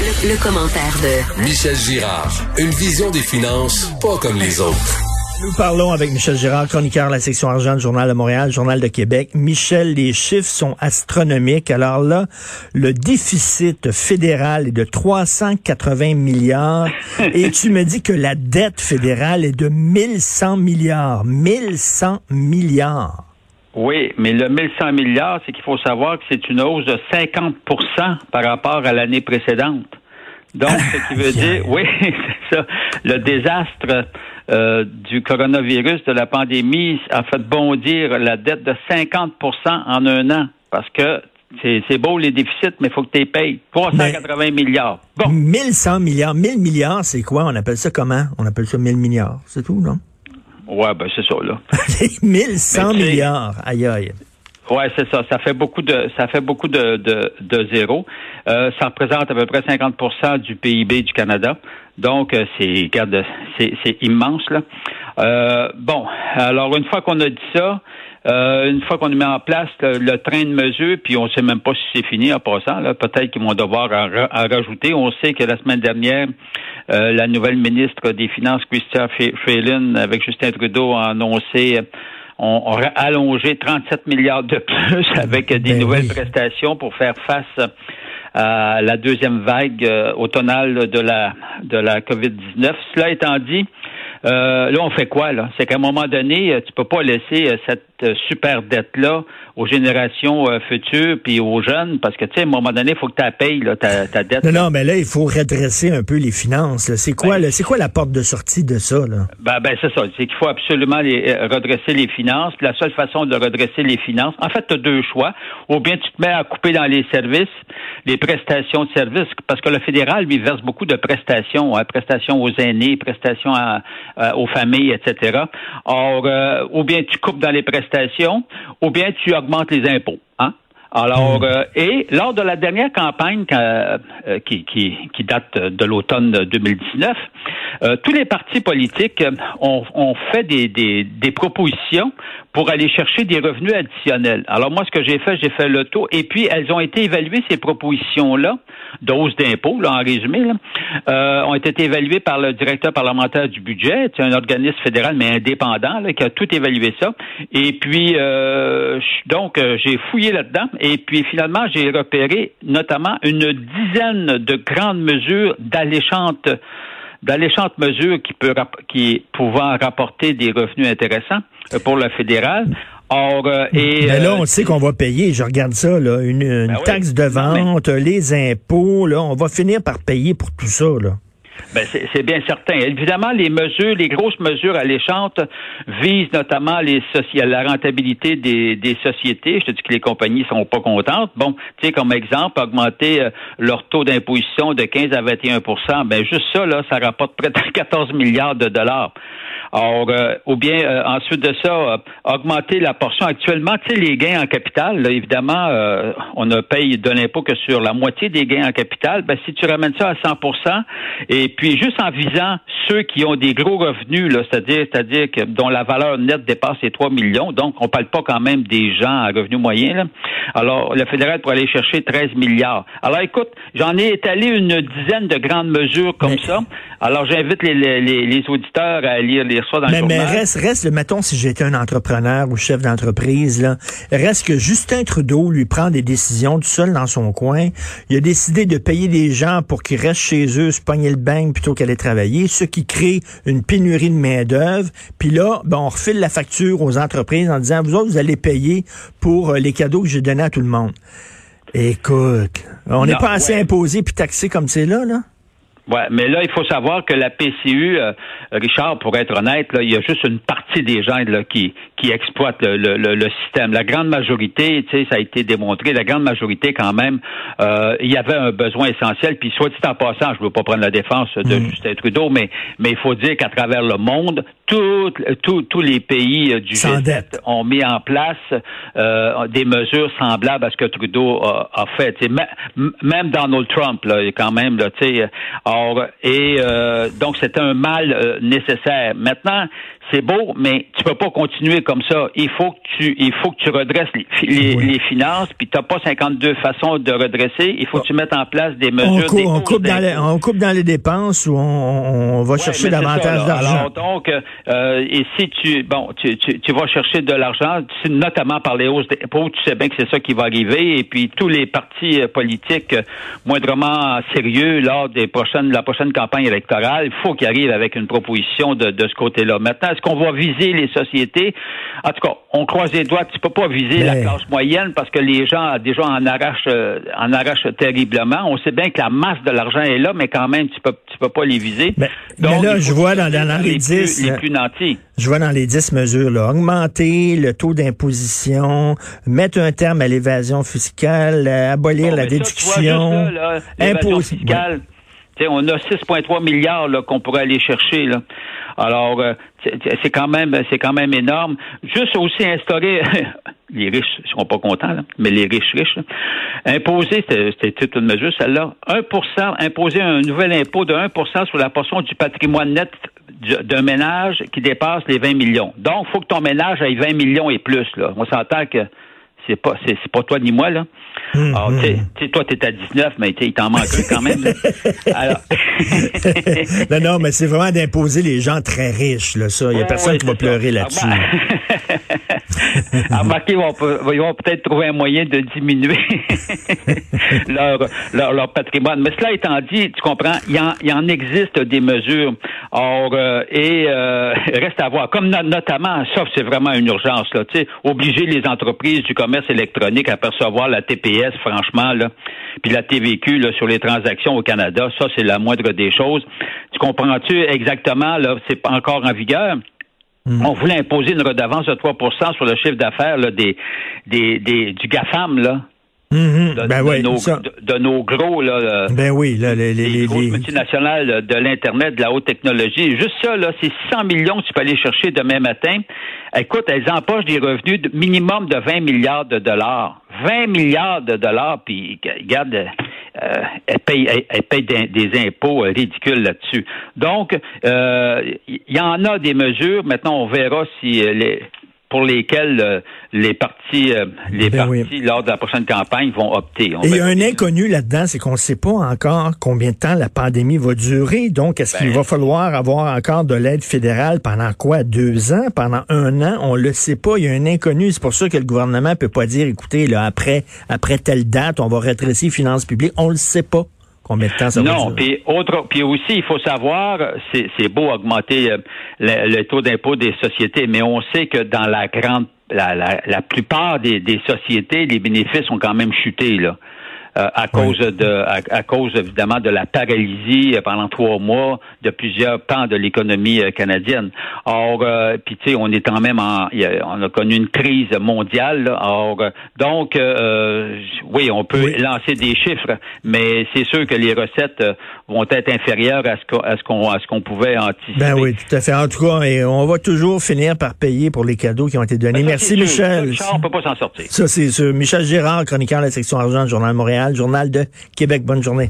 Le, commentaire de Michel Girard. Une vision des finances pas comme les autres. Nous parlons avec Michel Girard, chroniqueur de la section argent du Journal de Montréal, Journal de Québec. Michel, les chiffres sont astronomiques. Alors là, le déficit fédéral est de 380 milliards et tu me dis que la dette fédérale est de 1100 milliards. 1100 milliards. Oui, mais le 1100 milliards, c'est qu'il faut savoir que c'est une hausse de 50% par rapport à l'année précédente. Donc, ce qui veut dire, oui, c'est ça, le désastre euh, du coronavirus, de la pandémie, a fait bondir la dette de 50% en un an. Parce que c'est beau les déficits, mais il faut que tu les payes. 380 milliards. Bon. 1100 milliards. 1000 milliards, c'est quoi? On appelle ça comment? On appelle ça 1000 milliards. C'est tout, non? Ouais, ben c'est ça, là. 1100 milliards. Aïe, aïe. Ouais, c'est ça. Ça fait beaucoup de ça fait beaucoup de, de, de zéro. Euh, ça représente à peu près 50% du PIB du Canada. Donc euh, c'est c'est c'est immense là. Euh, bon, alors une fois qu'on a dit ça, euh, une fois qu'on met en place le, train de mesure, puis on sait même pas si c'est fini en passant, peut-être qu'ils vont devoir en, rajouter. On sait que la semaine dernière, euh, la nouvelle ministre des Finances, Christian Freeland, avec Justin Trudeau, a annoncé on, a allongé 37 milliards de plus avec des ben nouvelles prestations pour faire face à la deuxième vague euh, automnale de la de la COVID-19. Cela étant dit, euh, là, on fait quoi, là? C'est qu'à un moment donné, euh, tu peux pas laisser euh, cette super dette-là aux générations futures puis aux jeunes, parce que, tu sais, à un moment donné, il faut que tu payes, là, ta, ta, dette. Non, non, mais là, il faut redresser un peu les finances. C'est quoi, ben, c'est quoi la porte de sortie de ça, là? Ben, ben c'est ça. C'est qu'il faut absolument les, redresser les finances. la seule façon de redresser les finances, en fait, tu as deux choix. Ou bien tu te mets à couper dans les services, les prestations de services, parce que le fédéral, lui, verse beaucoup de prestations, hein, prestations aux aînés, prestations à, euh, aux familles, etc. Or, euh, ou bien tu coupes dans les prestations, ou bien tu augmentes les impôts. Alors, hmm. euh, et lors de la dernière campagne qui, qui, qui, date de l'automne 2019, tous les partis politiques ont, ont fait des, des, des, propositions pour aller chercher des revenus additionnels. Alors moi, ce que j'ai fait, j'ai fait le tour, et puis elles ont été évaluées, ces propositions-là, doses d'impôts, là, en résumé, là, euh, ont été évaluées par le directeur parlementaire du budget, c'est un organisme fédéral, mais indépendant, là, qui a tout évalué ça. Et puis, euh, donc, euh, j'ai fouillé là-dedans, et puis finalement, j'ai repéré notamment une dizaine de grandes mesures d'alléchantes d'alléchantes mesures qui peut qui pouvant rapporter des revenus intéressants euh, pour le fédéral. Or, euh, et, Mais là, euh, on sait qu'on va payer, je regarde ça, là, une, ben taxe de vente, les impôts, là, on va finir par payer pour tout ça. Là. Ben c'est bien certain. Évidemment, les mesures, les grosses mesures alléchantes visent notamment les la rentabilité des, des, sociétés. Je te dis que les compagnies sont pas contentes. Bon, tu sais, comme exemple, augmenter euh, leur taux d'imposition de 15 à 21% ben juste ça, là, ça rapporte près de 14 milliards de dollars. Or, euh, ou bien euh, ensuite de ça, augmenter la portion. Actuellement, tu sais, les gains en capital, là, évidemment, on ne paye de l'impôt que sur la moitié des gains en capital. Ben, si tu ramènes ça à 100 et puis juste en visant ceux qui ont des gros revenus, c'est-à-dire, c'est-à-dire que dont la valeur nette dépasse les 3 millions, donc on parle pas quand même des gens à revenus moyens. Là. Alors, le fédéral pourrait aller chercher 13 milliards. Alors, écoute, j'en ai étalé une dizaine de grandes mesures comme ça. Alors, j'invite les, les, les, auditeurs à lire, dans le journal. Mais reste, reste, mettons, si j'étais un entrepreneur ou chef d'entreprise, là, reste que Justin Trudeau lui prend des décisions tout seul dans son coin. Il a décidé de payer des gens pour qu'ils restent chez eux, se pogner le bain plutôt qu'aller travailler, ce qui crée une pénurie de main-d'œuvre. Puis là, ben, on refile la facture aux entreprises en disant, vous autres, vous allez payer pour euh, les cadeaux que j'ai donnés à tout le monde. Écoute, on n'est pas assez imposé puis taxé comme c'est là, là? Ouais, mais là, il faut savoir que la PCU, euh, Richard, pour être honnête, là, il y a juste une partie des gens là, qui, qui exploitent le, le, le, système. La grande majorité, tu sais, ça a été démontré, la grande majorité, quand même, euh, il y avait un besoin essentiel. Puis, soit dit en passant, je ne veux pas prendre la défense de mm. Justin Trudeau, mais, mais il faut dire qu'à travers le monde, tous les pays euh, du G7 ont mis en place euh, des mesures semblables à ce que Trudeau a, fait. même Donald Trump, là, quand même, là, or, et euh, donc c'est un mal nécessaire. Maintenant, c'est beau, mais tu peux pas continuer comme ça. Il faut que tu, il faut que tu redresses les, les, finances, puis t'as pas 52 façons de redresser. Il faut que tu mettes en place des mesures. On, coupe, dans les, on coupe dans les dépenses ou on, va chercher davantage d'argent? Donc, euh, et si tu, bon, tu, tu, tu vas chercher de l'argent, notamment par les hausses d'impôts, tu sais bien que c'est ça qui va arriver, et puis tous les partis euh, politiques euh, moindrement sérieux lors des prochaines, la prochaine campagne électorale, il faut qu'ils arrivent avec une proposition de, de ce côté-là. Maintenant, est-ce qu'on va viser les sociétés? En tout cas, on croise les doigts. Tu peux pas viser la classe moyenne parce que les gens déjà en arrachent, euh, en arrachent terriblement. On sait bien que la masse de l'argent est là, mais quand même, tu peux, tu peux pas les viser. Mais, là, je vois dans, les, 10, les plus nantis. Je vois dans les 10 mesures, là, augmenter le taux d'imposition, mettre un terme à l'évasion fiscale, abolir la déduction, imposer on a 6,3 milliards qu'on pourrait aller chercher. Là. Alors, euh, c'est quand même c'est quand même énorme. Juste aussi instaurer les riches seront pas contents, mais les riches riches, imposer, c'était toute une mesure, celle-là, 1 imposer un nouvel impôt de 1% sur la portion du patrimoine net d'un ménage qui dépasse les 20 millions. Donc, il faut que ton ménage ait 20 millions et plus. Là. On s'entend que c'est pas c'est pas toi ni moi là. Hum, Alors, hum. tu sais, toi t'es à 19 mais il t'en manque quand même. Alors... non non, mais c'est vraiment d'imposer les gens très riches là ça, il y a personne qui va pleurer là-dessus. Remarquez, ils vont, peut-être trouver un moyen de diminuer leur, leur, patrimoine. Mais cela étant dit, tu comprends, il y en, il en existe des mesures. Or, euh, et euh, reste à voir. Comme notamment, sauf c'est vraiment une urgence, là, tu sais, obliger les entreprises du commerce électronique à percevoir la TPS, franchement, là, puis la TVQ là, sur les transactions au Canada, ça, c'est la moindre des choses. Tu comprends-tu exactement, là, c'est pas encore en vigueur? Mm. On voulait imposer une redevance de 3% sur le chiffre d'affaires des, des, des, du GAFAM, là. Mm-hmm. de, ben oui, nos, de, nos, gros là, ben oui, là, les, les, les, les multinationales de l'internet, de la haute technologie. Juste ça là, c'est 100 millions que tu peux aller chercher demain matin. Écoute, elles empochent des revenus de minimum de 20 milliards de dollars. 20 milliards de dollars, puis regarde, euh, elles payent, elles, payent des, impôts euh, ridicules là-dessus. Donc, euh, il y en a des mesures. Maintenant, on verra si les pour lesquels euh, les partis, euh, les ben partis lors de la prochaine campagne vont opter. Et il y a un inconnu là-dedans, c'est qu'on ne sait pas encore combien de temps la pandémie va durer. Donc, est-ce qu'il ben. va falloir avoir encore de l'aide fédérale pendant quoi? Deux ans? Pendant un an? On le sait pas. Il y a un inconnu. C'est pour ça que le gouvernement peut pas dire, écoutez, là après après telle date, on va rétrécir les finances publiques. On le sait pas. Non, puis autre, puis aussi, il faut savoir, c'est beau augmenter euh, le, taux d'impôt des sociétés, mais on sait que dans la grande, la, la, la plupart des, des sociétés, les bénéfices ont quand même chuté là. Euh, à cause de à, cause évidemment de la paralysie euh, pendant trois mois de plusieurs pans de l'économie euh, canadienne. Or, puis tu sais, on est quand même en, on a connu une crise mondiale. Or, donc, oui, on peut lancer des chiffres, mais c'est sûr que les recettes vont être inférieures à ce qu'on à ce qu'on pouvait anticiper. Ben oui, tout à fait. En tout cas, et on va toujours finir par payer pour les cadeaux qui ont été donnés. Ben, Merci, Michel. Ça, on peut pas s'en sortir. Ça, c'est sûr. Michel Gérard, chroniqueur de la section argent du Journal Journal de Québec. Bonne journée.